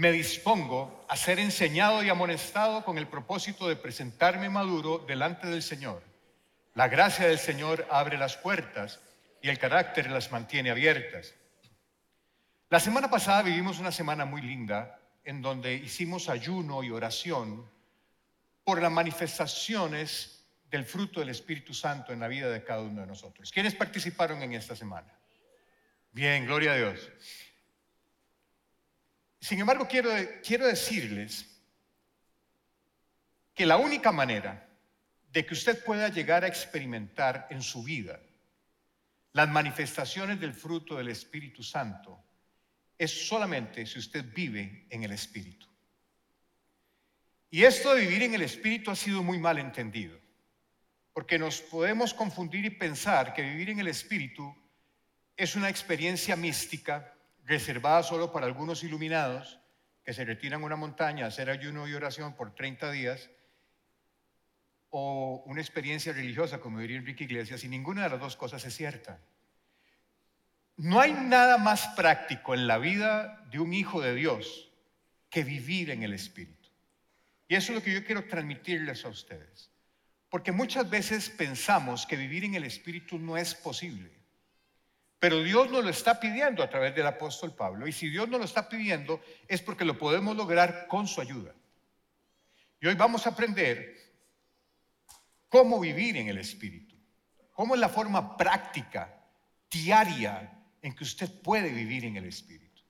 me dispongo a ser enseñado y amonestado con el propósito de presentarme maduro delante del Señor. La gracia del Señor abre las puertas y el carácter las mantiene abiertas. La semana pasada vivimos una semana muy linda en donde hicimos ayuno y oración por las manifestaciones del fruto del Espíritu Santo en la vida de cada uno de nosotros. ¿Quiénes participaron en esta semana? Bien, gloria a Dios. Sin embargo, quiero, quiero decirles que la única manera de que usted pueda llegar a experimentar en su vida las manifestaciones del fruto del Espíritu Santo es solamente si usted vive en el Espíritu. Y esto de vivir en el Espíritu ha sido muy mal entendido, porque nos podemos confundir y pensar que vivir en el Espíritu es una experiencia mística reservada solo para algunos iluminados que se retiran a una montaña a hacer ayuno y oración por 30 días, o una experiencia religiosa, como diría Enrique Iglesias, y ninguna de las dos cosas es cierta. No hay nada más práctico en la vida de un hijo de Dios que vivir en el Espíritu. Y eso es lo que yo quiero transmitirles a ustedes. Porque muchas veces pensamos que vivir en el Espíritu no es posible. Pero Dios nos lo está pidiendo a través del apóstol Pablo. Y si Dios nos lo está pidiendo es porque lo podemos lograr con su ayuda. Y hoy vamos a aprender cómo vivir en el Espíritu. Cómo es la forma práctica, diaria, en que usted puede vivir en el Espíritu.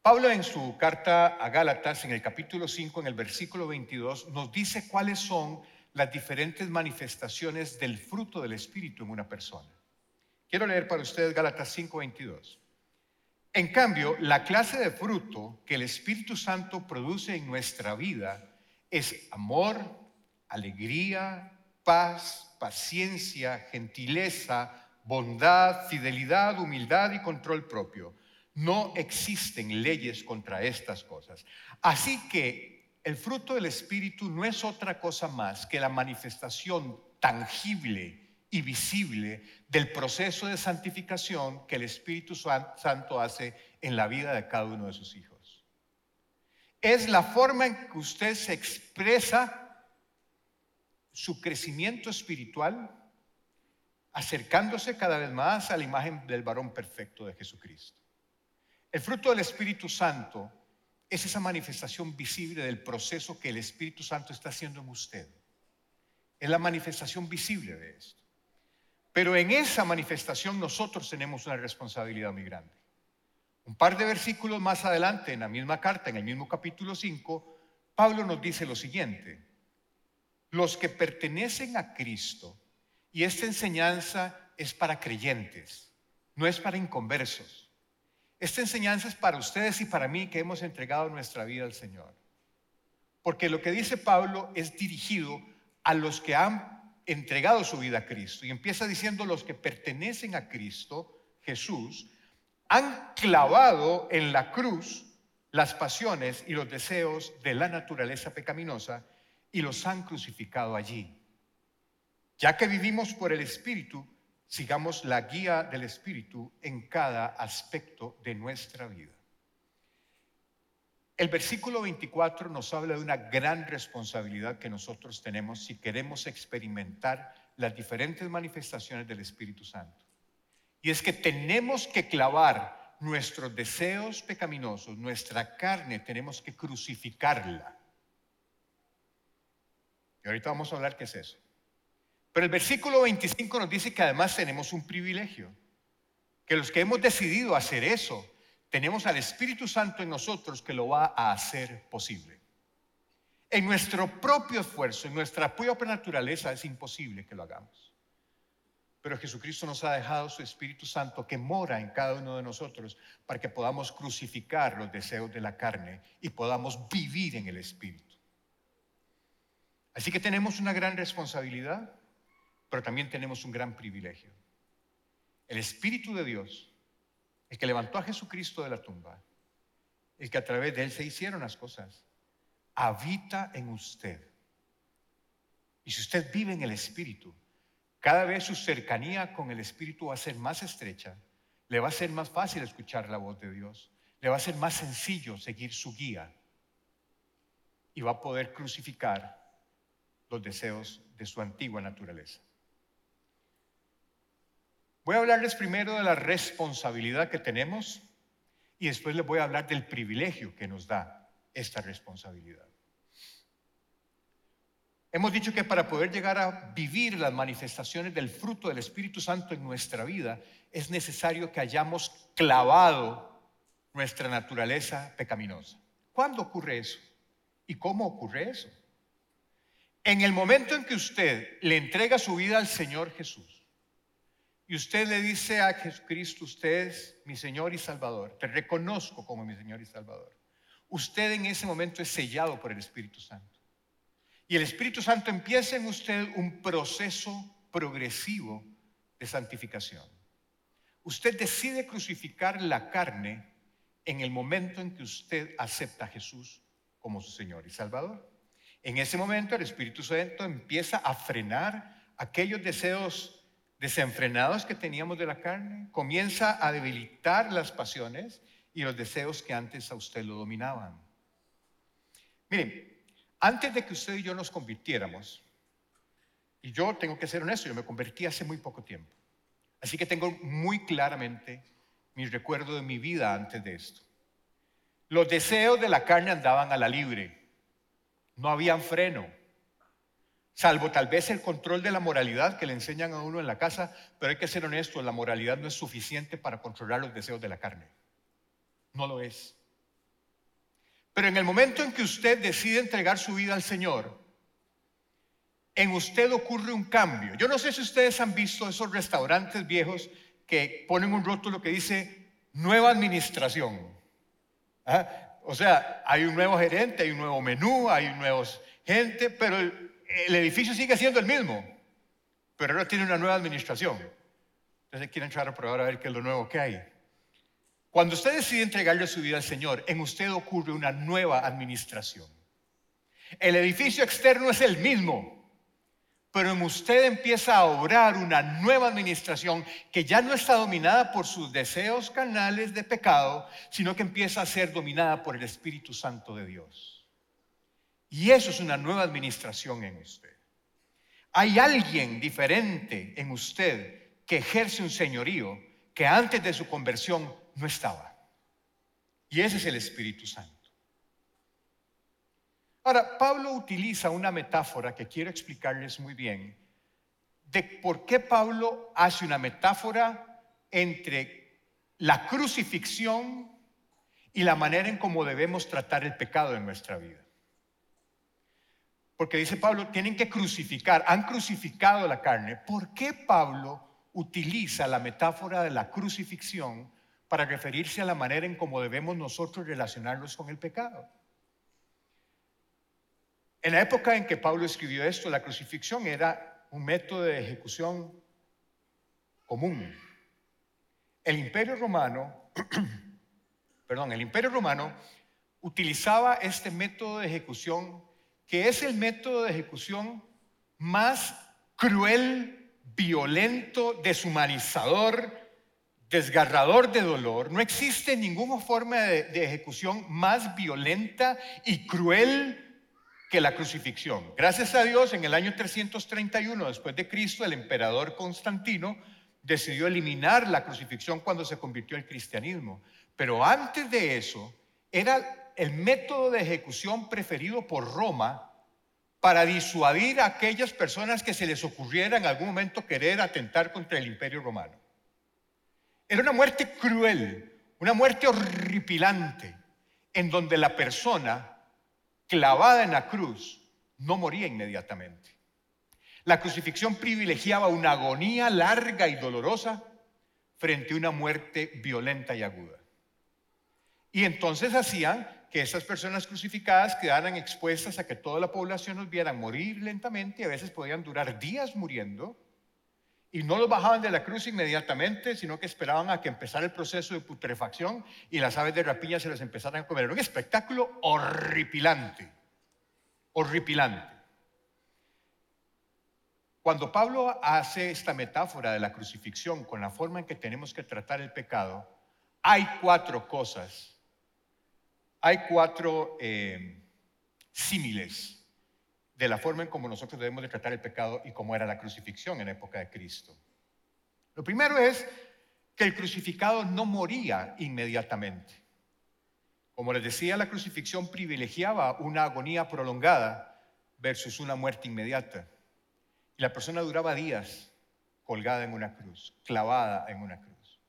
Pablo en su carta a Gálatas, en el capítulo 5, en el versículo 22, nos dice cuáles son las diferentes manifestaciones del fruto del Espíritu en una persona. Quiero leer para ustedes Gálatas 5:22. En cambio, la clase de fruto que el Espíritu Santo produce en nuestra vida es amor, alegría, paz, paciencia, gentileza, bondad, fidelidad, humildad y control propio. No existen leyes contra estas cosas. Así que el fruto del Espíritu no es otra cosa más que la manifestación tangible y visible del proceso de santificación que el Espíritu Santo hace en la vida de cada uno de sus hijos. Es la forma en que usted se expresa su crecimiento espiritual, acercándose cada vez más a la imagen del varón perfecto de Jesucristo. El fruto del Espíritu Santo es esa manifestación visible del proceso que el Espíritu Santo está haciendo en usted. Es la manifestación visible de esto. Pero en esa manifestación nosotros tenemos una responsabilidad muy grande. Un par de versículos más adelante, en la misma carta, en el mismo capítulo 5, Pablo nos dice lo siguiente. Los que pertenecen a Cristo, y esta enseñanza es para creyentes, no es para inconversos. Esta enseñanza es para ustedes y para mí que hemos entregado nuestra vida al Señor. Porque lo que dice Pablo es dirigido a los que han entregado su vida a Cristo. Y empieza diciendo los que pertenecen a Cristo, Jesús, han clavado en la cruz las pasiones y los deseos de la naturaleza pecaminosa y los han crucificado allí. Ya que vivimos por el Espíritu, sigamos la guía del Espíritu en cada aspecto de nuestra vida. El versículo 24 nos habla de una gran responsabilidad que nosotros tenemos si queremos experimentar las diferentes manifestaciones del Espíritu Santo. Y es que tenemos que clavar nuestros deseos pecaminosos, nuestra carne, tenemos que crucificarla. Y ahorita vamos a hablar qué es eso. Pero el versículo 25 nos dice que además tenemos un privilegio, que los que hemos decidido hacer eso, tenemos al Espíritu Santo en nosotros que lo va a hacer posible. En nuestro propio esfuerzo, en nuestra propia naturaleza es imposible que lo hagamos. Pero Jesucristo nos ha dejado su Espíritu Santo que mora en cada uno de nosotros para que podamos crucificar los deseos de la carne y podamos vivir en el Espíritu. Así que tenemos una gran responsabilidad, pero también tenemos un gran privilegio. El Espíritu de Dios el que levantó a Jesucristo de la tumba, el que a través de él se hicieron las cosas, habita en usted. Y si usted vive en el Espíritu, cada vez su cercanía con el Espíritu va a ser más estrecha, le va a ser más fácil escuchar la voz de Dios, le va a ser más sencillo seguir su guía y va a poder crucificar los deseos de su antigua naturaleza. Voy a hablarles primero de la responsabilidad que tenemos y después les voy a hablar del privilegio que nos da esta responsabilidad. Hemos dicho que para poder llegar a vivir las manifestaciones del fruto del Espíritu Santo en nuestra vida es necesario que hayamos clavado nuestra naturaleza pecaminosa. ¿Cuándo ocurre eso? ¿Y cómo ocurre eso? En el momento en que usted le entrega su vida al Señor Jesús y usted le dice a Jesucristo, usted es mi Señor y Salvador, te reconozco como mi Señor y Salvador, usted en ese momento es sellado por el Espíritu Santo. Y el Espíritu Santo empieza en usted un proceso progresivo de santificación. Usted decide crucificar la carne en el momento en que usted acepta a Jesús como su Señor y Salvador. En ese momento el Espíritu Santo empieza a frenar aquellos deseos desenfrenados que teníamos de la carne, comienza a debilitar las pasiones y los deseos que antes a usted lo dominaban. Miren, antes de que usted y yo nos convirtiéramos, y yo tengo que ser honesto, yo me convertí hace muy poco tiempo. Así que tengo muy claramente mi recuerdo de mi vida antes de esto. Los deseos de la carne andaban a la libre, no habían freno, salvo tal vez el control de la moralidad que le enseñan a uno en la casa, pero hay que ser honesto, la moralidad no es suficiente para controlar los deseos de la carne. No lo es. Pero en el momento en que usted decide entregar su vida al Señor, en usted ocurre un cambio. Yo no sé si ustedes han visto esos restaurantes viejos que ponen un rótulo que dice nueva administración. ¿Ah? O sea, hay un nuevo gerente, hay un nuevo menú, hay nuevos gente, pero el, edificio sigue siendo el mismo, pero ahora tiene una nueva administración. Entonces quieren entrar a probar a ver qué es lo nuevo que hay. Cuando usted decide entregarle su vida al Señor, en usted ocurre una nueva administración. El edificio externo es el mismo, pero en usted empieza a obrar una nueva administración que ya no está dominada por sus deseos carnales de pecado, sino que empieza a ser dominada por el Espíritu Santo de Dios. Y eso es una nueva administración en usted. Hay alguien diferente en usted que ejerce un señorío que antes de su conversión no estaba. Y ese es el Espíritu Santo. Ahora, Pablo utiliza una metáfora que quiero explicarles muy bien de por qué Pablo hace una metáfora entre la crucifixión y la manera en cómo debemos tratar el pecado en nuestra vida. Porque dice Pablo, tienen que crucificar, han crucificado la carne. ¿Por qué Pablo utiliza la metáfora de la crucifixión para referirse a la manera en cómo debemos nosotros relacionarnos con el pecado. En la época en que Pablo escribió esto, la crucifixión era un método de ejecución común. El imperio romano, perdón, el imperio romano utilizaba este método de ejecución que es el método de ejecución más cruel, violento, deshumanizador, desgarrador de dolor, no existe ninguna forma de, ejecución más violenta y cruel que la crucifixión. Gracias a Dios, en el año 331 después de Cristo, el emperador Constantino decidió eliminar la crucifixión cuando se convirtió al cristianismo. Pero antes de eso, era el método de ejecución preferido por Roma para disuadir a aquellas personas que se les ocurriera en algún momento querer atentar contra el imperio romano. Era una muerte cruel, una muerte horripilante, en donde la persona clavada en la cruz no moría inmediatamente. La crucifixión privilegiaba una agonía larga y dolorosa frente a una muerte violenta y aguda. Y entonces hacían que esas personas crucificadas quedaran expuestas a que toda la población los viera morir lentamente y a veces podían durar días muriendo y no los bajaban de la cruz inmediatamente, sino que esperaban a que empezara el proceso de putrefacción y las aves de rapiña se las empezaran a comer. Era un espectáculo horripilante, horripilante. Cuando Pablo hace esta metáfora de la crucifixión con la forma en que tenemos que tratar el pecado, hay cuatro cosas hay cuatro eh, símiles de la forma en cómo nosotros debemos de tratar el pecado y cómo era la crucifixión en la época de Cristo. Lo primero es que el crucificado no moría inmediatamente. Como les decía, la crucifixión privilegiaba una agonía prolongada versus una muerte inmediata. Y la persona duraba días colgada en una cruz, clavada en una cruz.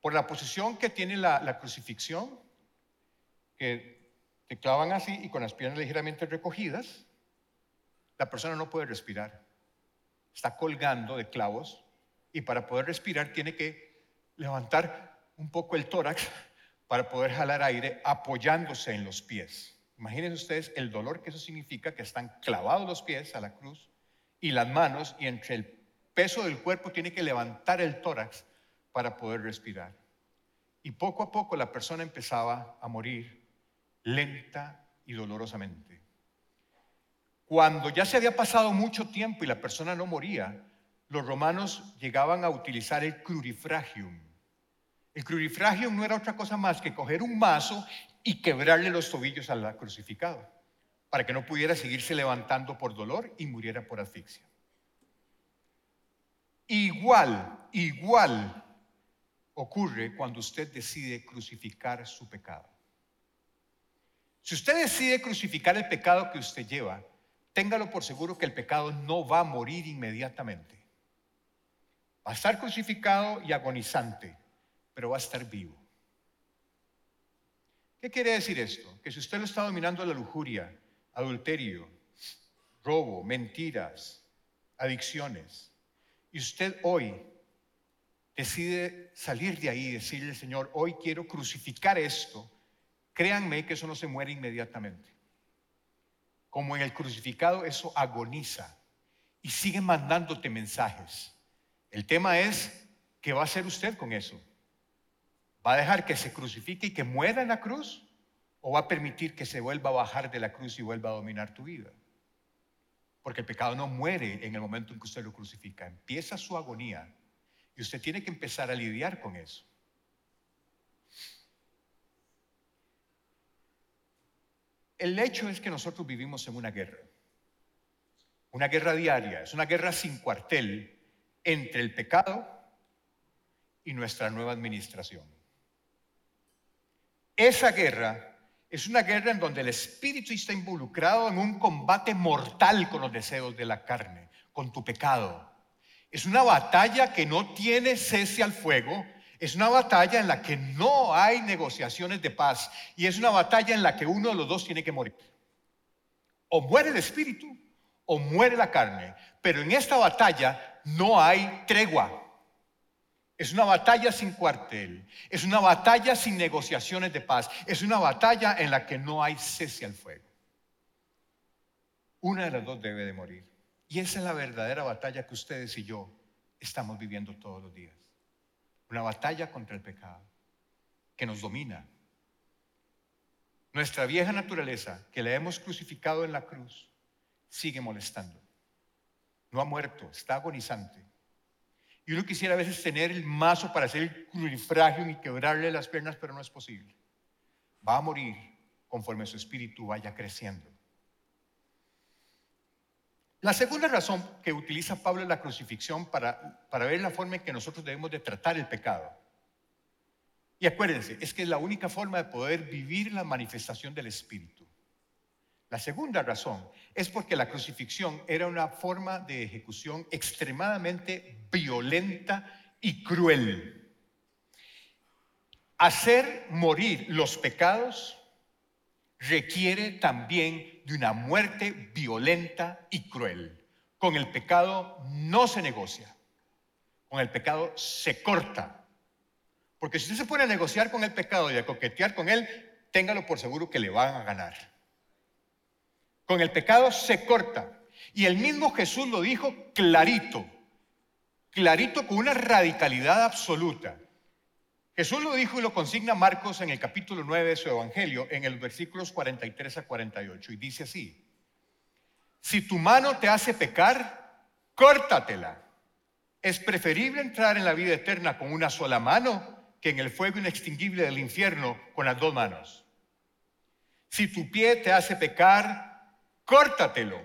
Por la posición que tiene la crucifixión, que te clavan así y con las piernas ligeramente recogidas, la persona no puede respirar. Está colgando de clavos y para poder respirar tiene que levantar un poco el tórax para poder jalar aire apoyándose en los pies. Imagínense ustedes el dolor que eso significa, que están clavados los pies a la cruz y las manos y entre el peso del cuerpo tiene que levantar el tórax para poder respirar. Y poco a poco la persona empezaba a morir lenta y dolorosamente. Cuando ya se había pasado mucho tiempo y la persona no moría, los romanos llegaban a utilizar el crurifragium. El crurifragium no era otra cosa más que coger un mazo y quebrarle los tobillos al crucificado para que no pudiera seguirse levantando por dolor y muriera por asfixia. Igual, igual ocurre cuando usted decide crucificar su pecado. Si usted decide crucificar el pecado que usted lleva, téngalo por seguro que el pecado no va a morir inmediatamente. Va a estar crucificado y agonizante, pero va a estar vivo. ¿Qué quiere decir esto? Que si usted lo está dominando la lujuria, adulterio, robo, mentiras, adicciones, y usted hoy decide salir de ahí y decirle, Señor, hoy quiero crucificar esto, créanme que eso no se muere inmediatamente. Como en el crucificado, eso agoniza y sigue mandándote mensajes. El tema es, ¿qué va a hacer usted con eso? ¿Va a dejar que se crucifique y que muera en la cruz? ¿O va a permitir que se vuelva a bajar de la cruz y vuelva a dominar tu vida? Porque el pecado no muere en el momento en que usted lo crucifica. Empieza su agonía y usted tiene que empezar a lidiar con eso. El hecho es que nosotros vivimos en una guerra. Una guerra diaria, es una guerra sin cuartel entre el pecado y nuestra nueva administración. Esa guerra es una guerra en donde el espíritu está involucrado en un combate mortal con los deseos de la carne, con tu pecado. Es una batalla que no tiene cese al fuego, es una batalla en la que no hay negociaciones de paz y es una batalla en la que uno de los dos tiene que morir. O muere el espíritu o muere la carne. Pero en esta batalla no hay tregua. Es una batalla sin cuartel. Es una batalla sin negociaciones de paz. Es una batalla en la que no hay cese al fuego. Una de las dos debe de morir. Y esa es la verdadera batalla que ustedes y yo estamos viviendo todos los días. Una batalla contra el pecado que nos domina. Nuestra vieja naturaleza, que la hemos crucificado en la cruz, sigue molestando. No ha muerto, está agonizante. Y uno quisiera a veces tener el mazo para hacer el crurifragio y quebrarle las piernas, pero no es posible. Va a morir conforme su espíritu vaya creciendo. La segunda razón que utiliza Pablo en la crucifixión para, para ver la forma en que nosotros debemos de tratar el pecado. Y acuérdense, es que es la única forma de poder vivir la manifestación del Espíritu. La segunda razón es porque la crucifixión era una forma de ejecución extremadamente violenta y cruel. Hacer morir los pecados requiere también de una muerte violenta y cruel. Con el pecado no se negocia, con el pecado se corta. Porque si usted se pone a negociar con el pecado y a coquetear con él, téngalo por seguro que le van a ganar. Con el pecado se corta. Y el mismo Jesús lo dijo clarito, clarito con una radicalidad absoluta. Jesús lo dijo y lo consigna Marcos en el capítulo 9 de su Evangelio, en el versículos 43 a 48, y dice así, si tu mano te hace pecar, córtatela. Es preferible entrar en la vida eterna con una sola mano que en el fuego inextinguible del infierno con las dos manos. Si tu pie te hace pecar, córtatelo.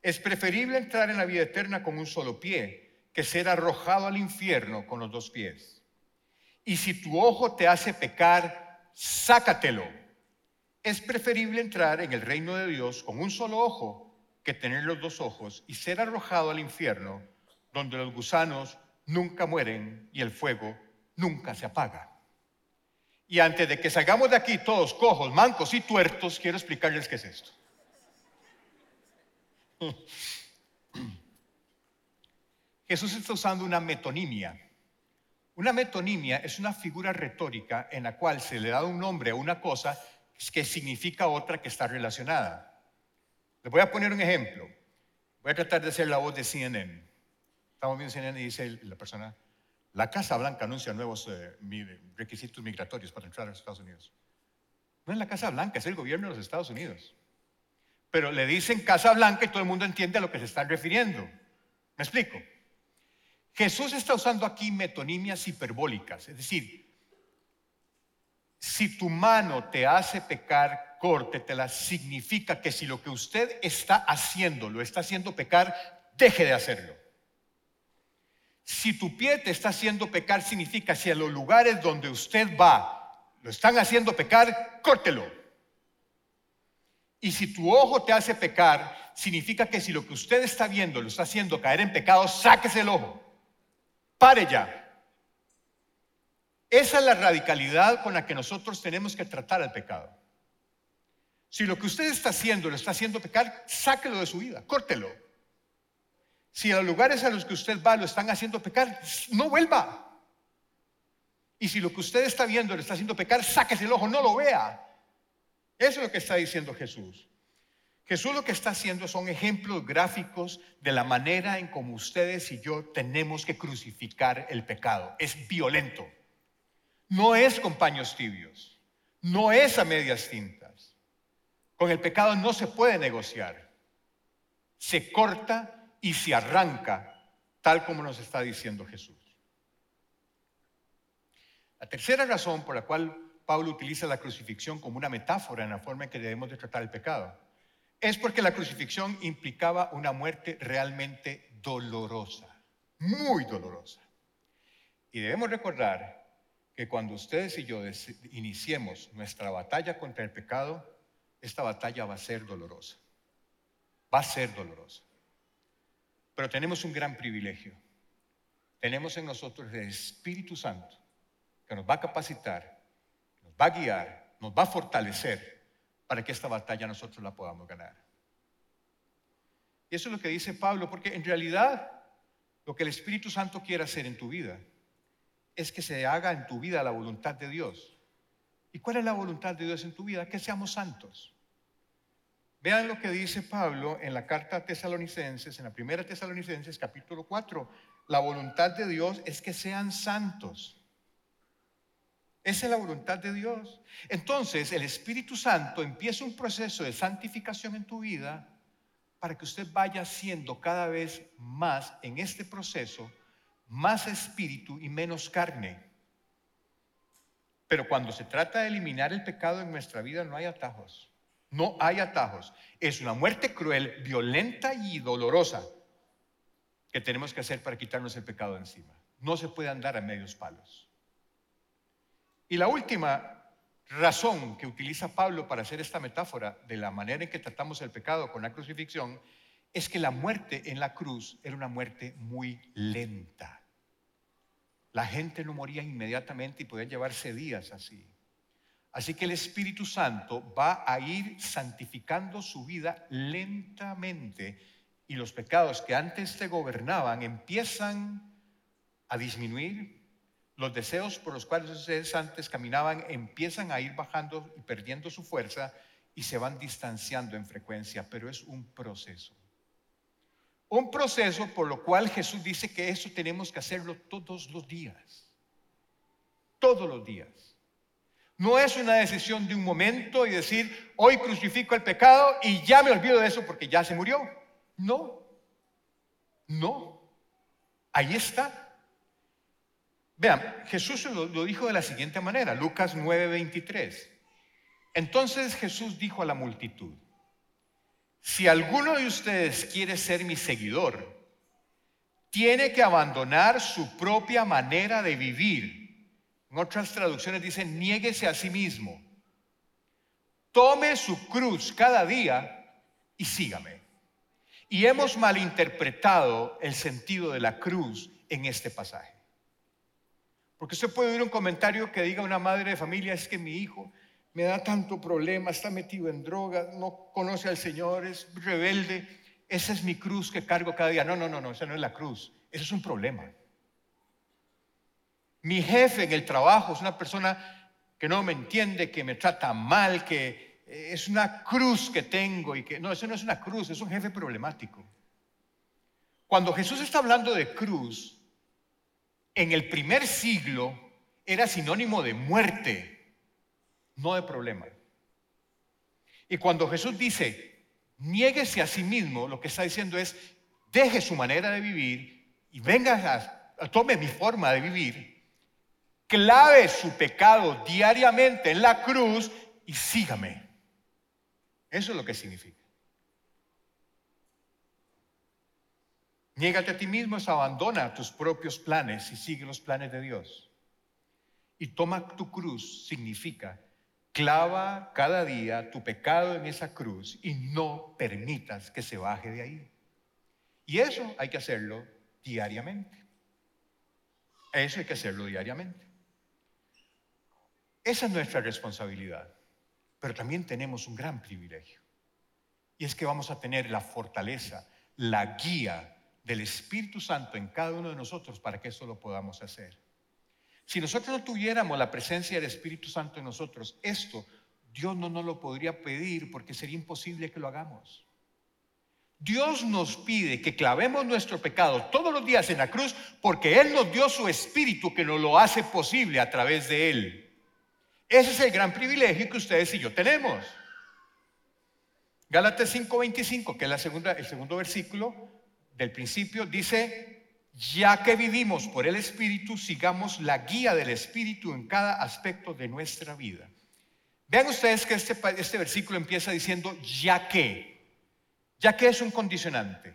Es preferible entrar en la vida eterna con un solo pie que ser arrojado al infierno con los dos pies. Y si tu ojo te hace pecar, sácatelo. Es preferible entrar en el reino de Dios con un solo ojo que tener los dos ojos y ser arrojado al infierno, donde los gusanos nunca mueren y el fuego nunca se apaga. Y antes de que salgamos de aquí todos cojos, mancos y tuertos, quiero explicarles qué es esto. Jesús está usando una metonimia. Una metonimia es una figura retórica en la cual se le da un nombre a una cosa que significa otra que está relacionada. Les voy a poner un ejemplo. Voy a tratar de ser la voz de CNN. Estamos viendo CNN y dice la persona, la Casa Blanca anuncia nuevos eh, requisitos migratorios para entrar a los Estados Unidos. No es la Casa Blanca, es el gobierno de los Estados Unidos. Pero le dicen Casa Blanca y todo el mundo entiende a lo que se están refiriendo. ¿Me explico? Jesús está usando aquí metonimias hiperbólicas, es decir, si tu mano te hace pecar, córtetela, significa que si lo que usted está haciendo lo está haciendo pecar, deje de hacerlo. Si tu pie te está haciendo pecar, significa si a los lugares donde usted va lo están haciendo pecar, córtelo. Y si tu ojo te hace pecar, significa que si lo que usted está viendo lo está haciendo caer en pecado, sáquese el ojo. Pare ya. Esa es la radicalidad con la que nosotros tenemos que tratar al pecado. Si lo que usted está haciendo lo está haciendo pecar, sáquelo de su vida, córtelo. Si los lugares a los que usted va lo están haciendo pecar, no vuelva. Y si lo que usted está viendo le está haciendo pecar, sáquese el ojo, no lo vea. Eso es lo que está diciendo Jesús. Jesús lo que está haciendo son ejemplos gráficos de la manera en como ustedes y yo tenemos que crucificar el pecado. Es violento. No es con paños tibios. No es a medias tintas. Con el pecado no se puede negociar. Se corta y se arranca, tal como nos está diciendo Jesús. La tercera razón por la cual Pablo utiliza la crucifixión como una metáfora en la forma en que debemos de tratar el pecado es porque la crucifixión implicaba una muerte realmente dolorosa, muy dolorosa. Y debemos recordar que cuando ustedes y yo iniciemos nuestra batalla contra el pecado, esta batalla va a ser dolorosa. Va a ser dolorosa. Pero tenemos un gran privilegio. Tenemos en nosotros el Espíritu Santo que nos va a capacitar, nos va a guiar, nos va a fortalecer para que esta batalla nosotros la podamos ganar. Y eso es lo que dice Pablo, porque en realidad lo que el Espíritu Santo quiere hacer en tu vida es que se haga en tu vida la voluntad de Dios. ¿Y cuál es la voluntad de Dios en tu vida? Que seamos santos. Vean lo que dice Pablo en la carta a Tesalonicenses, en la primera Tesalonicenses capítulo 4. La voluntad de Dios es que sean santos. Esa es la voluntad de Dios. Entonces el Espíritu Santo empieza un proceso de santificación en tu vida para que usted vaya siendo cada vez más en este proceso, más espíritu y menos carne. Pero cuando se trata de eliminar el pecado en nuestra vida no hay atajos. No hay atajos. Es una muerte cruel, violenta y dolorosa que tenemos que hacer para quitarnos el pecado encima. No se puede andar a medios palos. Y la última razón que utiliza Pablo para hacer esta metáfora de la manera en que tratamos el pecado con la crucifixión es que la muerte en la cruz era una muerte muy lenta. La gente no moría inmediatamente y podía llevarse días así. Así que el Espíritu Santo va a ir santificando su vida lentamente y los pecados que antes te gobernaban empiezan a disminuir. Los deseos por los cuales ustedes antes caminaban empiezan a ir bajando y perdiendo su fuerza y se van distanciando en frecuencia, pero es un proceso. Un proceso por lo cual Jesús dice que eso tenemos que hacerlo todos los días. Todos los días. No es una decisión de un momento y decir, hoy crucifico el pecado y ya me olvido de eso porque ya se murió. No, no. Ahí está. Vean, Jesús lo, dijo de la siguiente manera, Lucas 9:23. Entonces Jesús dijo a la multitud, si alguno de ustedes quiere ser mi seguidor, tiene que abandonar su propia manera de vivir. En otras traducciones dicen, niéguese a sí mismo. Tome su cruz cada día y sígame. Y hemos malinterpretado el sentido de la cruz en este pasaje. Porque usted puede oír un comentario que diga una madre de familia, es que mi hijo me da tanto problema, está metido en droga, no conoce al Señor, es rebelde esa es mi cruz que cargo cada día. No, no, no, no, esa no es la cruz. Eso es un problema. Mi jefe en el trabajo es una persona que no me entiende, que me trata mal, que eh, es una cruz que tengo y que no, eso no es una cruz, es un jefe problemático. Cuando Jesús está hablando de cruz, en el primer siglo era sinónimo de muerte, no de problema. Y cuando Jesús dice, niéguese a sí mismo, lo que está diciendo es, deje su manera de vivir y venga a, tome mi forma de vivir, clave su pecado diariamente en la cruz y sígame. Eso es lo que significa. Niégate a ti mismo es abandona tus propios planes y sigue los planes de Dios. Y toma tu cruz significa Clava cada día tu pecado en esa cruz y no permitas que se baje de ahí. Y eso hay que hacerlo diariamente. Eso hay que hacerlo diariamente. Esa es nuestra responsabilidad. Pero también tenemos un gran privilegio. Y es que vamos a tener la fortaleza, la guía del Espíritu Santo en cada uno de nosotros para que eso lo podamos hacer. Si nosotros no tuviéramos la presencia del Espíritu Santo en nosotros, esto Dios no nos lo podría pedir porque sería imposible que lo hagamos. Dios nos pide que clavemos nuestro pecado todos los días en la cruz porque Él nos dio su Espíritu que nos lo hace posible a través de Él. Ese es el gran privilegio que ustedes y yo tenemos. Gálatas 5:25, que es la segunda, el segundo versículo del principio, dice, ya que vivimos por el Espíritu, sigamos la guía del Espíritu en cada aspecto de nuestra vida. Vean ustedes que este, este versículo empieza diciendo ya que. Ya que es un condicionante.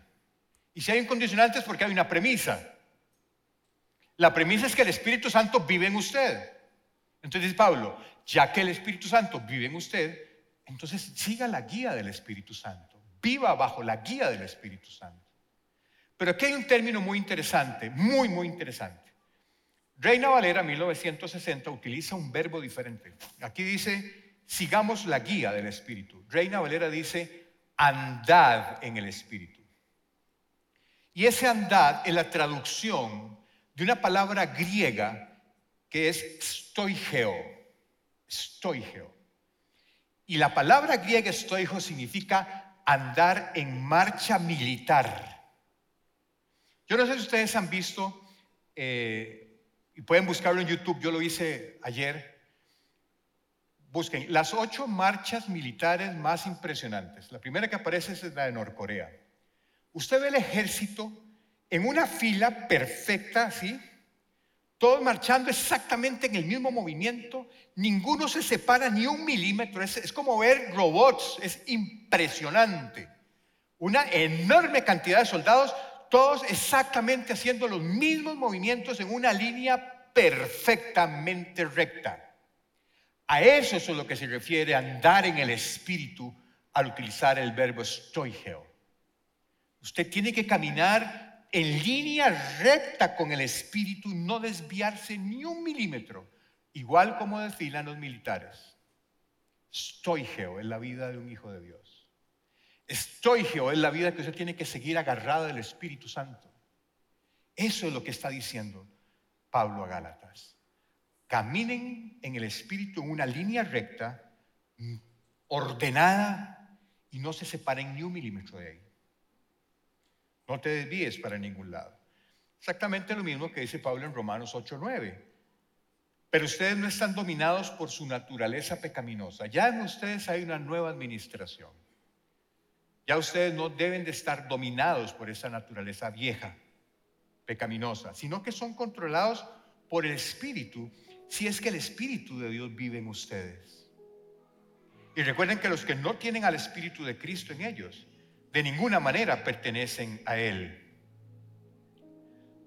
Y si hay un condicionante es porque hay una premisa. La premisa es que el Espíritu Santo vive en usted. Entonces dice Pablo, ya que el Espíritu Santo vive en usted, entonces siga la guía del Espíritu Santo. Viva bajo la guía del Espíritu Santo. Pero aquí hay un término muy interesante, muy, muy interesante. Reina Valera 1960 utiliza un verbo diferente. Aquí dice, sigamos la guía del Espíritu. Reina Valera dice, andad en el Espíritu. Y ese andad es la traducción de una palabra griega que es stoigeo. Stoigeo. Y la palabra griega stoigeo significa andar en marcha militar. Yo no sé si ustedes han visto, eh, y pueden buscarlo en YouTube, yo lo hice ayer. Busquen las ocho marchas militares más impresionantes. La primera que aparece es la de Norcorea. Usted ve el ejército en una fila perfecta, ¿sí? Todos marchando exactamente en el mismo movimiento, ninguno se separa ni un milímetro, es, es como ver robots, es impresionante. Una enorme cantidad de soldados todos exactamente haciendo los mismos movimientos en una línea perfectamente recta. A eso es lo que se refiere andar en el espíritu al utilizar el verbo stoigeo. Usted tiene que caminar en línea recta con el espíritu, no desviarse ni un milímetro, igual como decían los militares. Stoigeo es la vida de un hijo de Dios. Estoigeo es la vida que usted tiene que seguir agarrada del Espíritu Santo. Eso es lo que está diciendo Pablo a Gálatas. Caminen en el Espíritu en una línea recta, ordenada, y no se separen ni un milímetro de ahí. No te desvíes para ningún lado. Exactamente lo mismo que dice Pablo en Romanos 8:9. Pero ustedes no están dominados por su naturaleza pecaminosa. Ya en ustedes hay una nueva administración. Ya ustedes no deben de estar dominados por esa naturaleza vieja, pecaminosa, sino que son controlados por el Espíritu, si es que el Espíritu de Dios vive en ustedes. Y recuerden que los que no tienen al Espíritu de Cristo en ellos, de ninguna manera pertenecen a Él.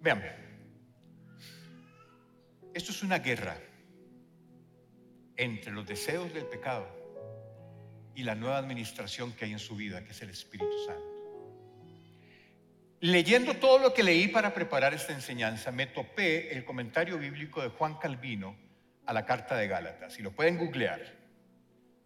Vean, esto es una guerra entre los deseos del pecado y la nueva administración que hay en su vida, que es el Espíritu Santo. Leyendo todo lo que leí para preparar esta enseñanza, me topé el comentario bíblico de Juan Calvino a la carta de Gálatas, y lo pueden googlear.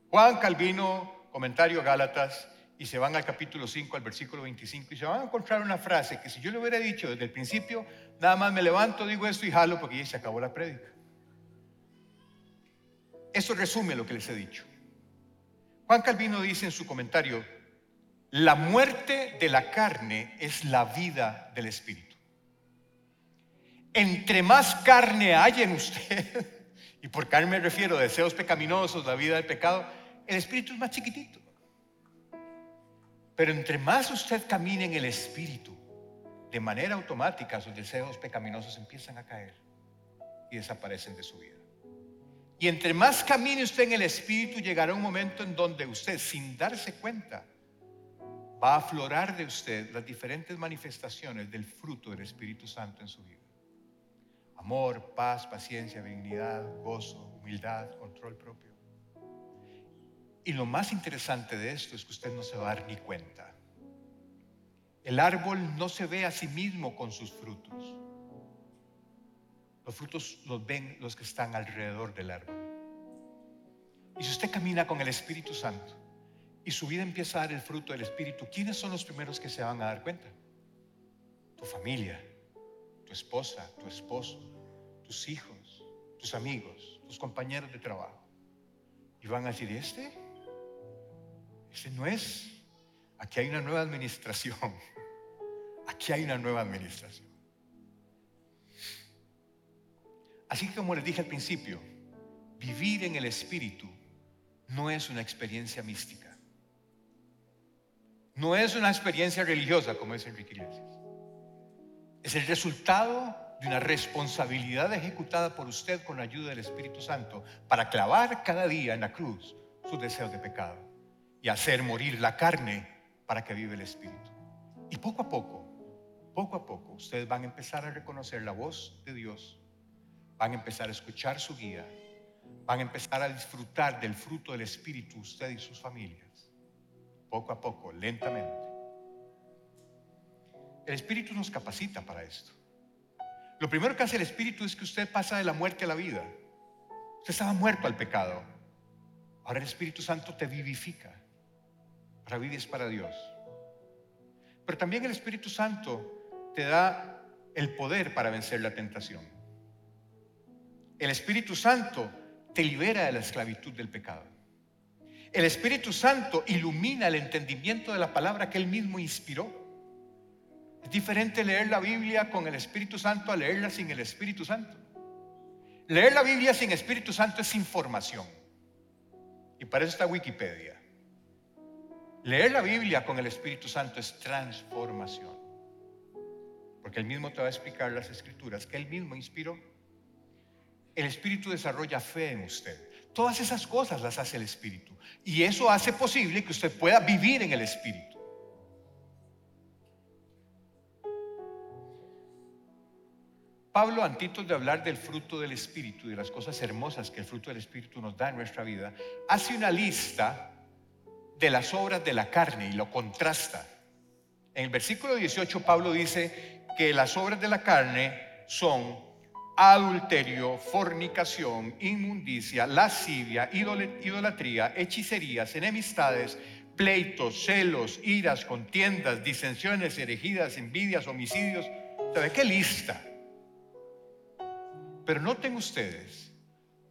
Juan Calvino, comentario Gálatas, y se van al capítulo 5, al versículo 25, y se van a encontrar una frase que si yo le hubiera dicho desde el principio, nada más me levanto, digo esto y jalo porque ya se acabó la prédica. Eso resume lo que les he dicho. Juan Calvino dice en su comentario, la muerte de la carne es la vida del espíritu. Entre más carne hay en usted, y por carne me refiero a deseos pecaminosos, la vida del pecado, el espíritu es más chiquitito. Pero entre más usted camine en el Espíritu, de manera automática sus deseos pecaminosos empiezan a caer y desaparecen de su vida. Y entre más camine usted en el Espíritu, llegará un momento en donde usted, sin darse cuenta, va a aflorar de usted las diferentes manifestaciones del fruto del Espíritu Santo en su vida. Amor, paz, paciencia, benignidad, gozo, humildad, control propio. Y lo más interesante de esto es que usted no se va a dar ni cuenta. El árbol no se ve a sí mismo con sus frutos. Los frutos los ven los que están alrededor del árbol. Y si usted camina con el Espíritu Santo y su vida empieza a dar el fruto del Espíritu, ¿quiénes son los primeros que se van a dar cuenta? Tu familia, tu esposa, tu esposo, tus hijos, tus amigos, tus compañeros de trabajo. Y van a decir, ¿este? Ese no es. Aquí hay una nueva administración. Aquí hay una nueva administración. Así que como les dije al principio, vivir en el Espíritu no es una experiencia mística. No es una experiencia religiosa como es Enrique Iglesias. Es el resultado de una responsabilidad ejecutada por usted con la ayuda del Espíritu Santo para clavar cada día en la cruz sus deseos de pecado y hacer morir la carne para que vive el Espíritu. Y poco a poco, poco a poco, ustedes van a empezar a reconocer la voz de Dios, van a empezar a escuchar su guía, van a empezar a disfrutar del fruto del Espíritu usted y sus familias, poco a poco, lentamente. El Espíritu nos capacita para esto. Lo primero que hace el Espíritu es que usted pasa de la muerte a la vida. Usted estaba muerto al pecado. Ahora el Espíritu Santo te vivifica para es para Dios. Pero también el Espíritu Santo te da el poder para vencer la tentación. El Espíritu Santo te libera de la esclavitud del pecado. El Espíritu Santo ilumina el entendimiento de la palabra que Él mismo inspiró. Es diferente leer la Biblia con el Espíritu Santo a leerla sin el Espíritu Santo. Leer la Biblia sin Espíritu Santo es información. Y para eso está Wikipedia. Leer la Biblia con el Espíritu Santo es transformación. Porque Él mismo te va a explicar las escrituras que Él mismo inspiró. El Espíritu desarrolla fe en usted. Todas esas cosas las hace el Espíritu. Y eso hace posible que usted pueda vivir en el Espíritu. Pablo, antes de hablar del fruto del Espíritu y de las cosas hermosas que el fruto del Espíritu nos da en nuestra vida, hace una lista de las obras de la carne y lo contrasta. En el versículo 18 Pablo dice que las obras de la carne son adulterio, fornicación, inmundicia, lascivia, idolatría, hechicerías, enemistades, pleitos, celos, iras, contiendas, disensiones, herejías, envidias, homicidios. ¿Sabe qué lista? Pero noten ustedes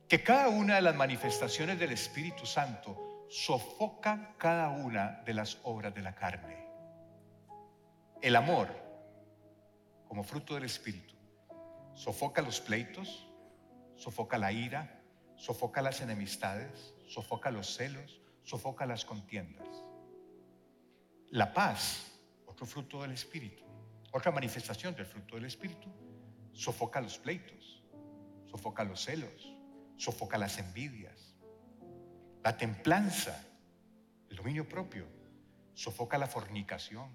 que cada una de las manifestaciones del Espíritu Santo sofoca cada una de las obras de la carne. El amor, como fruto del Espíritu, sofoca los pleitos, sofoca la ira, sofoca las enemistades, sofoca los celos, sofoca las contiendas. La paz, otro fruto del Espíritu, otra manifestación del fruto del Espíritu, sofoca los pleitos, sofoca los celos, sofoca las envidias, La templanza, el dominio propio, sofoca la fornicación,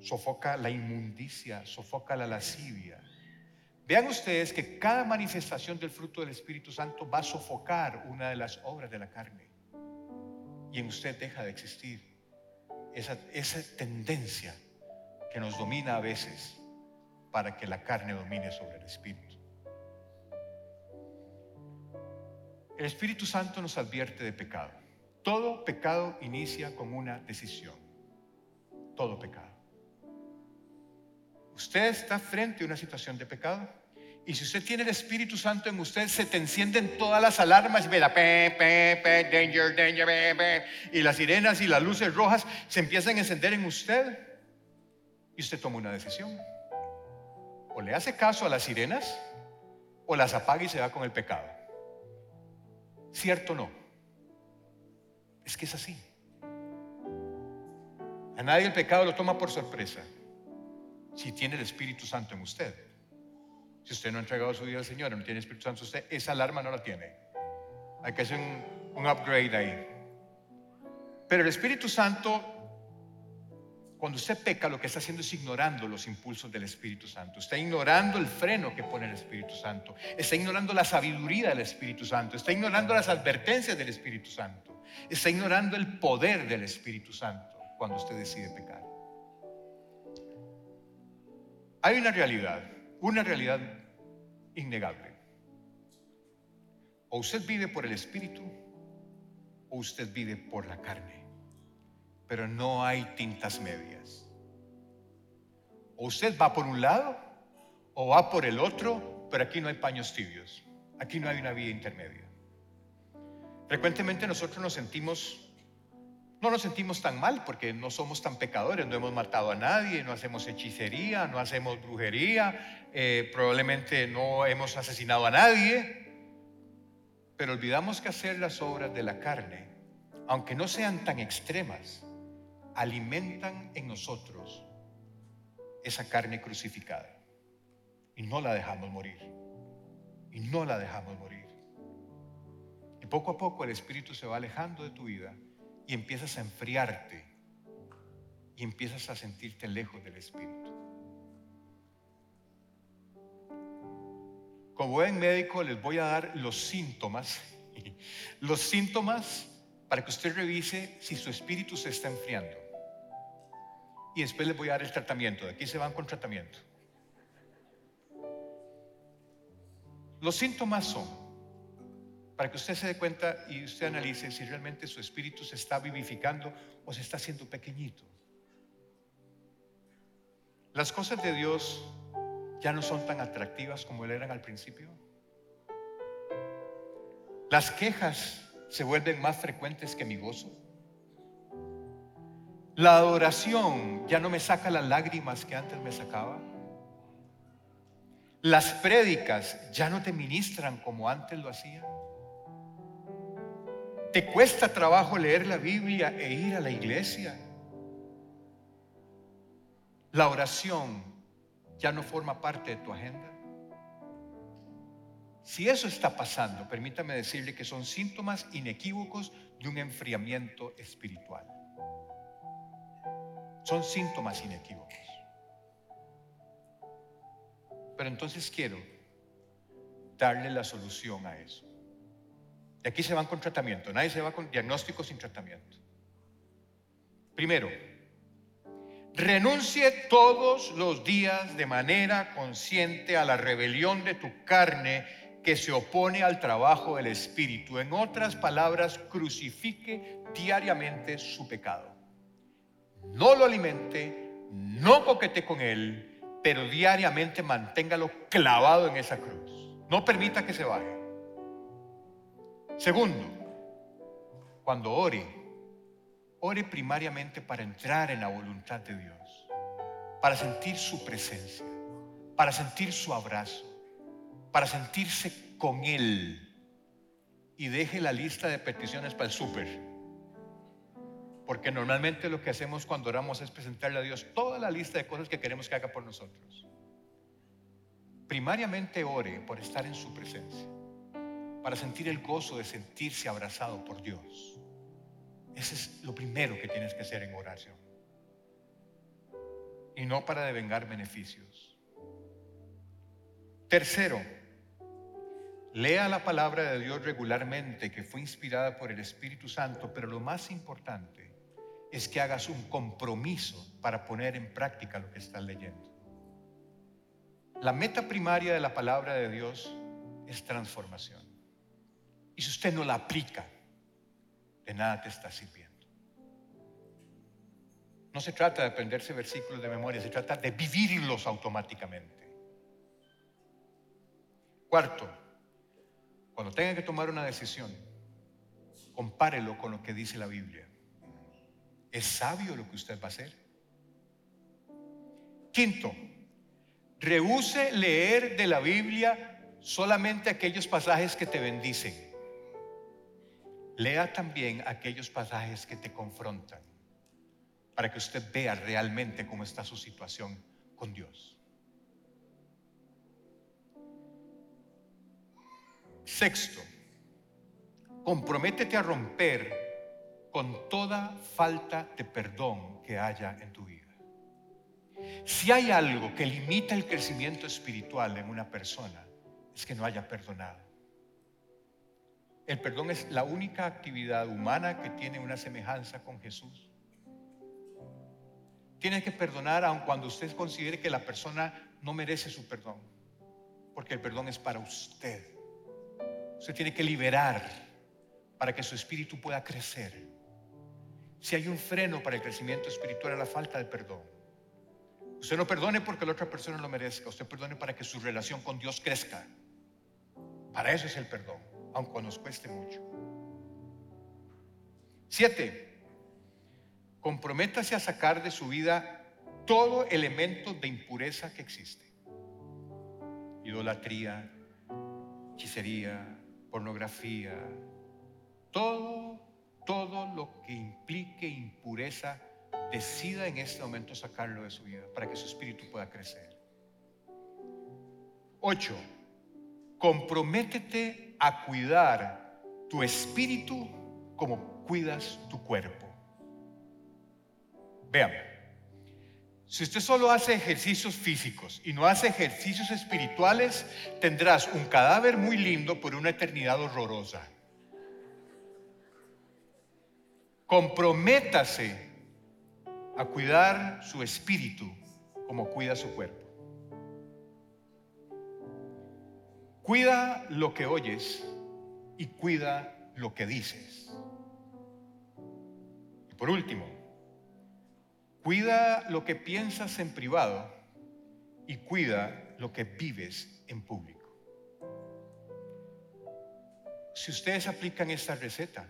sofoca la inmundicia, sofoca la lascivia. Vean ustedes que cada manifestación del fruto del Espíritu Santo va a sofocar una de las obras de la carne. Y en usted deja de existir esa, esa tendencia que nos domina a veces para que la carne domine sobre el Espíritu. El Espíritu Santo nos advierte de pecado. Todo pecado inicia con una decisión. Todo pecado. Usted está frente a una situación de pecado. Y si usted tiene el Espíritu Santo en usted, se te encienden todas las alarmas, y danger, danger, y las sirenas y las luces rojas se empiezan a encender en usted. Y usted toma una decisión. O le hace caso a las sirenas, o las apaga y se va con el pecado. ¿Cierto o no? Es que es así. A nadie el pecado lo toma por sorpresa si tiene el Espíritu Santo en usted. Si usted no ha entregado su vida al Señor, no tiene el Espíritu Santo usted, esa alarma no la tiene. Hay que hacer un, un upgrade ahí. Pero el Espíritu Santo cuando usted peca, lo que está haciendo es ignorando los impulsos del Espíritu Santo. Está ignorando el freno que pone el Espíritu Santo. Está ignorando la sabiduría del Espíritu Santo. Está ignorando las advertencias del Espíritu Santo. Está ignorando el poder del Espíritu Santo cuando usted decide pecar. Hay una realidad, una realidad innegable. O usted vive por el Espíritu o usted vive por la carne pero no hay tintas medias. O usted va por un lado o va por el otro, pero aquí no hay paños tibios. Aquí no hay una vía intermedia. Frecuentemente nosotros nos sentimos, no nos sentimos tan mal porque no somos tan pecadores, no hemos matado a nadie, no hacemos hechicería, no hacemos brujería, eh, probablemente no hemos asesinado a nadie, pero olvidamos que hacer las obras de la carne, aunque no sean tan extremas, alimentan en nosotros esa carne crucificada. Y no la dejamos morir. Y no la dejamos morir. Y poco a poco el Espíritu se va alejando de tu vida y empiezas a enfriarte y empiezas a sentirte lejos del Espíritu. Como buen médico les voy a dar los síntomas, los síntomas para que usted revise si su espíritu se está enfriando y después les voy a dar el tratamiento. De aquí se van con tratamiento. Los síntomas son, para que usted se dé cuenta y usted analice si realmente su espíritu se está vivificando o se está haciendo pequeñito. Las cosas de Dios ya no son tan atractivas como eran al principio. Las quejas se vuelven más frecuentes que mi gozo. La adoración ya no me saca las lágrimas que antes me sacaba. Las prédicas ya no te ministran como antes lo hacían. ¿Te cuesta trabajo leer la Biblia e ir a la iglesia? La oración ya no forma parte de tu agenda. Si eso está pasando, permítame decirle que son síntomas inequívocos de un enfriamiento espiritual. Son síntomas inequívocos. Pero entonces quiero darle la solución a eso. Y aquí se van con tratamiento. Nadie se va con diagnóstico sin tratamiento. Primero, renuncie todos los días de manera consciente a la rebelión de tu carne que se opone al trabajo del Espíritu. En otras palabras, crucifique diariamente su pecado no lo alimente, no coquete con él, pero diariamente manténgalo clavado en esa cruz. No permita que se baje. Segundo, cuando ore, ore primariamente para entrar en la voluntad de Dios, para sentir su presencia, para sentir su abrazo, para sentirse con Él. Y deje la lista de peticiones para el súper porque normalmente lo que hacemos cuando oramos es presentarle a Dios toda la lista de cosas que queremos que haga por nosotros. Primariamente ore por estar en su presencia, para sentir el gozo de sentirse abrazado por Dios. Ese es lo primero que tienes que hacer en oración. Y no para devengar beneficios. Tercero, lea la palabra de Dios regularmente que fue inspirada por el Espíritu Santo, pero lo más importante es que hagas un compromiso para poner en práctica lo que estás leyendo. La meta primaria de la palabra de Dios es transformación. Y si usted no la aplica, de nada te está sirviendo. No se trata de aprenderse versículos de memoria, se trata de vivirlos automáticamente. Cuarto, cuando tenga que tomar una decisión, compárelo con lo que dice la Biblia. ¿Es sabio lo que usted va a hacer? Quinto, rehúse leer de la Biblia solamente aquellos pasajes que te bendicen. Lea también aquellos pasajes que te confrontan para que usted vea realmente cómo está su situación con Dios. Sexto, comprométete a romper con toda falta de perdón que haya en tu vida. Si hay algo que limita el crecimiento espiritual en una persona, es que no haya perdonado. El perdón es la única actividad humana que tiene una semejanza con Jesús. Tiene que perdonar aun cuando usted considere que la persona no merece su perdón, porque el perdón es para usted. Usted tiene que liberar para que su espíritu pueda crecer. Si hay un freno para el crecimiento espiritual es la falta de perdón. Usted no perdone porque la otra persona lo merezca. Usted perdone para que su relación con Dios crezca. Para eso es el perdón, aunque nos cueste mucho. Siete, comprométase a sacar de su vida todo elemento de impureza que existe. Idolatría, hechicería, pornografía, todo, todo lo que implique impureza decida en este momento sacarlo de su vida para que su espíritu pueda crecer. Ocho, comprométete a cuidar tu espíritu como cuidas tu cuerpo. Vean, si usted solo hace ejercicios físicos y no hace ejercicios espirituales, tendrás un cadáver muy lindo por una eternidad horrorosa. Comprométase a cuidar su espíritu como cuida su cuerpo. Cuida lo que oyes y cuida lo que dices. Y por último, cuida lo que piensas en privado y cuida lo que vives en público. Si ustedes aplican esta receta,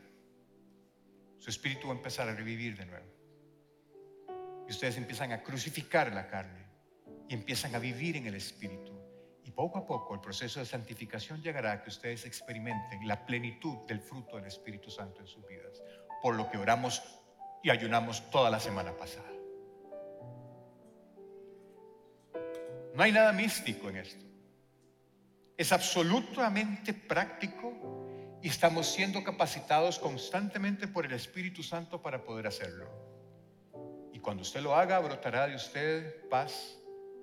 su espíritu va a empezar a revivir de nuevo. Y ustedes empiezan a crucificar la carne y empiezan a vivir en el Espíritu. Y poco a poco el proceso de santificación llegará a que ustedes experimenten la plenitud del fruto del Espíritu Santo en sus vidas, por lo que oramos y ayunamos toda la semana pasada. No hay nada místico en esto. Es absolutamente práctico y estamos siendo capacitados constantemente por el Espíritu Santo para poder hacerlo. Cuando usted lo haga, brotará de usted paz,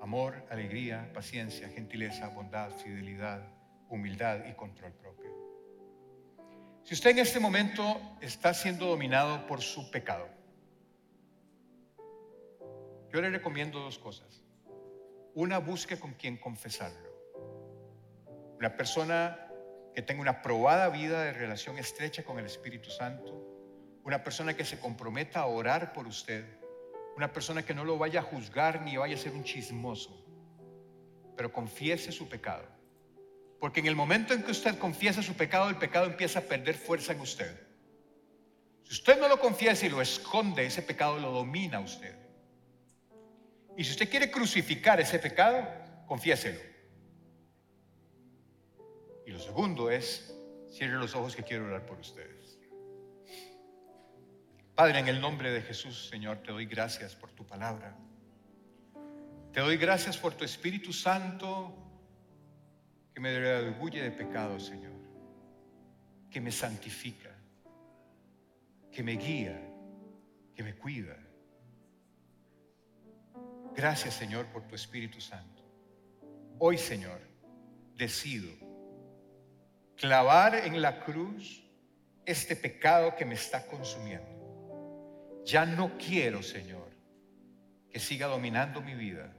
amor, alegría, paciencia, gentileza, bondad, fidelidad, humildad y control propio. Si usted en este momento está siendo dominado por su pecado, yo le recomiendo dos cosas. Una, busque con quien confesarlo. Una persona que tenga una probada vida de relación estrecha con el Espíritu Santo. Una persona que se comprometa a orar por usted una persona que no lo vaya a juzgar ni vaya a ser un chismoso, pero confiese su pecado. Porque en el momento en que usted confiesa su pecado, el pecado empieza a perder fuerza en usted. Si usted no lo confiesa y lo esconde, ese pecado lo domina a usted. Y si usted quiere crucificar ese pecado, confiéselo. Y lo segundo es, cierre los ojos que quiero orar por ustedes. Padre, en el nombre de Jesús, Señor, te doy gracias por tu palabra. Te doy gracias por tu Espíritu Santo que me redarguye de pecado, Señor. que me santifica, que me guía, que me cuida. Gracias Señor por tu Espíritu Santo. Hoy Señor, decido clavar en la cruz este pecado que me está consumiendo. Ya no quiero, Señor, que siga dominando mi vida.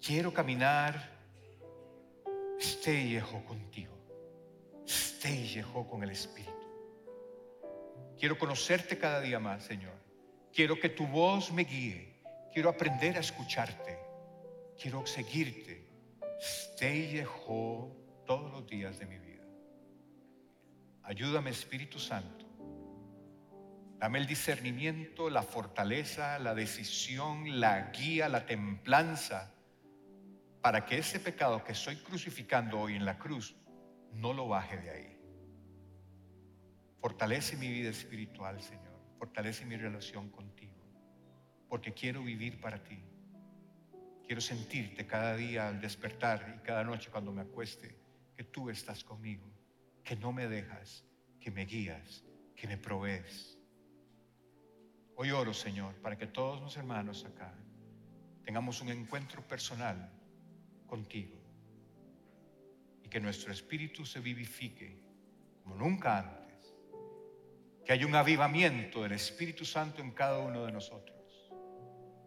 Quiero caminar esté contigo. Esté con el Espíritu. Quiero conocerte cada día más, Señor. Quiero que tu voz me guíe. Quiero aprender a escucharte. Quiero seguirte. Esté todos los días de mi vida. Ayúdame, Espíritu Santo. Dame el discernimiento, la fortaleza, la decisión, la guía, la templanza, para que ese pecado que estoy crucificando hoy en la cruz no lo baje de ahí. Fortalece mi vida espiritual, Señor. Fortalece mi relación contigo. Porque quiero vivir para ti. Quiero sentirte cada día al despertar y cada noche cuando me acueste que tú estás conmigo que no me dejas, que me guías, que me provees. Hoy oro, Señor, para que todos los hermanos acá tengamos un encuentro personal contigo y que nuestro espíritu se vivifique como nunca antes. Que haya un avivamiento del Espíritu Santo en cada uno de nosotros,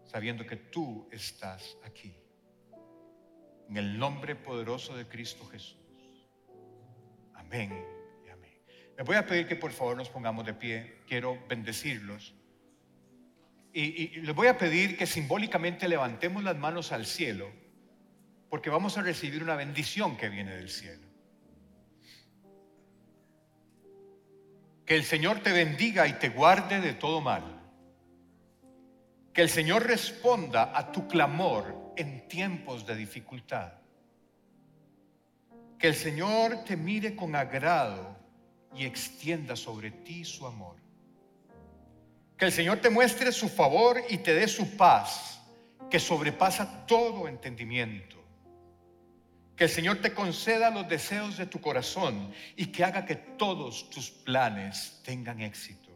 sabiendo que tú estás aquí. En el nombre poderoso de Cristo Jesús. Amén y amén. Me voy a pedir que por favor nos pongamos de pie. Quiero bendecirlos. Y, les voy a pedir que simbólicamente levantemos las manos al cielo, porque vamos a recibir una bendición que viene del cielo. Que el Señor te bendiga y te guarde de todo mal. Que el Señor responda a tu clamor en tiempos de dificultad. Que el Señor te mire con agrado y extienda sobre ti su amor. Que el Señor te muestre su favor y te dé su paz, que sobrepasa todo entendimiento. Que el Señor te conceda los deseos de tu corazón y que haga que todos tus planes tengan éxito.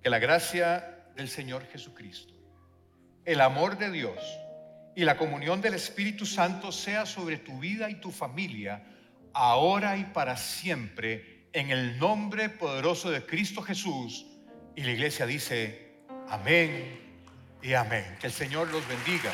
Que la gracia del Señor Jesucristo, el amor de Dios, y la comunión del Espíritu Santo sea sobre tu vida y tu familia, ahora y para siempre, en el nombre poderoso de Cristo Jesús. Y la iglesia dice, amén y amén. Que el Señor los bendiga.